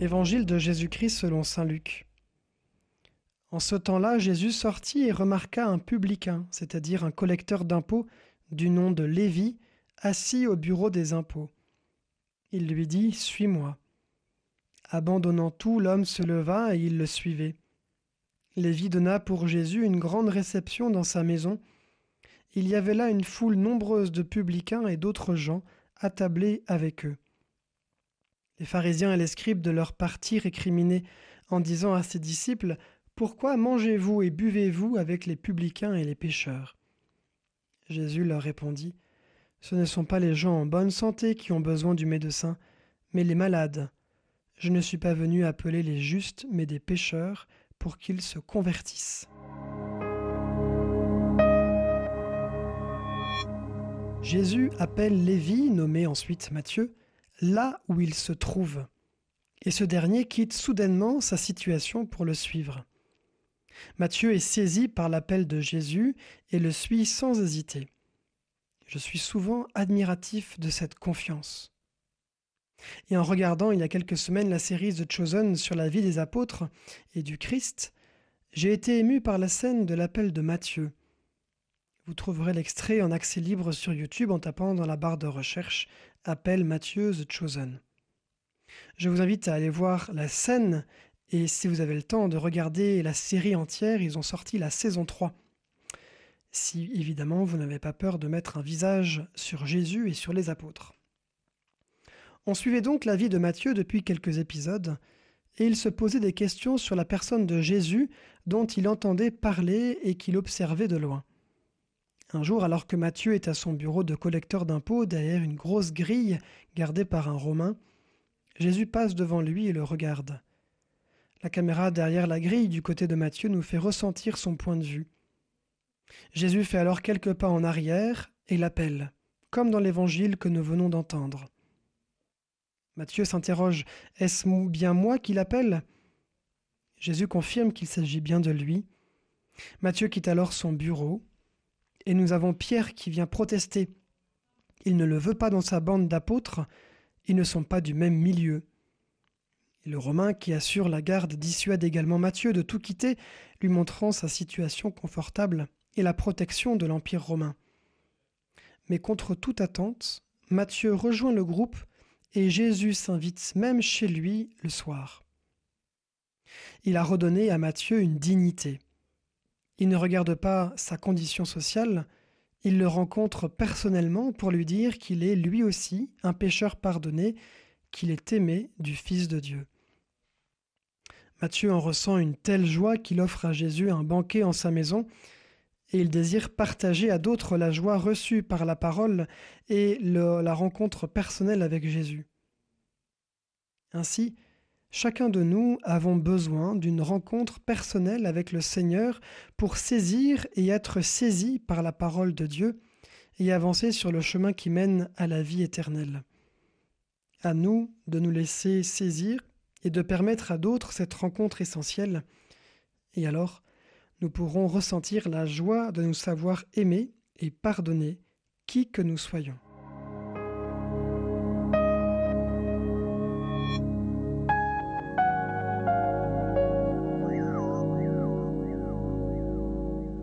Évangile de Jésus-Christ selon Saint Luc. En ce temps-là, Jésus sortit et remarqua un publicain, c'est-à-dire un collecteur d'impôts du nom de Lévi, assis au bureau des impôts. Il lui dit Suis-moi. Abandonnant tout, l'homme se leva et il le suivait. Lévi donna pour Jésus une grande réception dans sa maison. Il y avait là une foule nombreuse de publicains et d'autres gens attablés avec eux. Les pharisiens et les scribes de leur parti récriminaient en disant à ses disciples Pourquoi mangez-vous et buvez-vous avec les publicains et les pécheurs? Jésus leur répondit Ce ne sont pas les gens en bonne santé qui ont besoin du médecin, mais les malades. Je ne suis pas venu appeler les justes, mais des pécheurs, pour qu'ils se convertissent. Jésus appelle Lévi, nommé ensuite Matthieu, là où il se trouve, et ce dernier quitte soudainement sa situation pour le suivre. Matthieu est saisi par l'appel de Jésus et le suit sans hésiter. Je suis souvent admiratif de cette confiance. Et en regardant il y a quelques semaines la série The Chosen sur la vie des apôtres et du Christ, j'ai été ému par la scène de l'appel de Matthieu. Vous trouverez l'extrait en accès libre sur YouTube en tapant dans la barre de recherche Appel Matthieu The Chosen. Je vous invite à aller voir la scène et si vous avez le temps de regarder la série entière, ils ont sorti la saison 3. Si évidemment vous n'avez pas peur de mettre un visage sur Jésus et sur les apôtres. On suivait donc la vie de Matthieu depuis quelques épisodes, et il se posait des questions sur la personne de Jésus dont il entendait parler et qu'il observait de loin. Un jour, alors que Matthieu est à son bureau de collecteur d'impôts derrière une grosse grille gardée par un Romain, Jésus passe devant lui et le regarde. La caméra derrière la grille du côté de Matthieu nous fait ressentir son point de vue. Jésus fait alors quelques pas en arrière et l'appelle, comme dans l'évangile que nous venons d'entendre. Matthieu s'interroge Est-ce bien moi qui l'appelle? Jésus confirme qu'il s'agit bien de lui. Matthieu quitte alors son bureau, et nous avons Pierre qui vient protester. Il ne le veut pas dans sa bande d'apôtres, ils ne sont pas du même milieu. Le Romain qui assure la garde dissuade également Matthieu de tout quitter, lui montrant sa situation confortable et la protection de l'Empire romain. Mais contre toute attente, Matthieu rejoint le groupe et Jésus s'invite même chez lui le soir. Il a redonné à Matthieu une dignité. Il ne regarde pas sa condition sociale, il le rencontre personnellement pour lui dire qu'il est lui aussi un pécheur pardonné, qu'il est aimé du Fils de Dieu. Matthieu en ressent une telle joie qu'il offre à Jésus un banquet en sa maison, et il désire partager à d'autres la joie reçue par la parole et la rencontre personnelle avec Jésus. Ainsi, Chacun de nous avons besoin d'une rencontre personnelle avec le Seigneur pour saisir et être saisi par la parole de Dieu et avancer sur le chemin qui mène à la vie éternelle. À nous de nous laisser saisir et de permettre à d'autres cette rencontre essentielle. Et alors, nous pourrons ressentir la joie de nous savoir aimer et pardonner qui que nous soyons.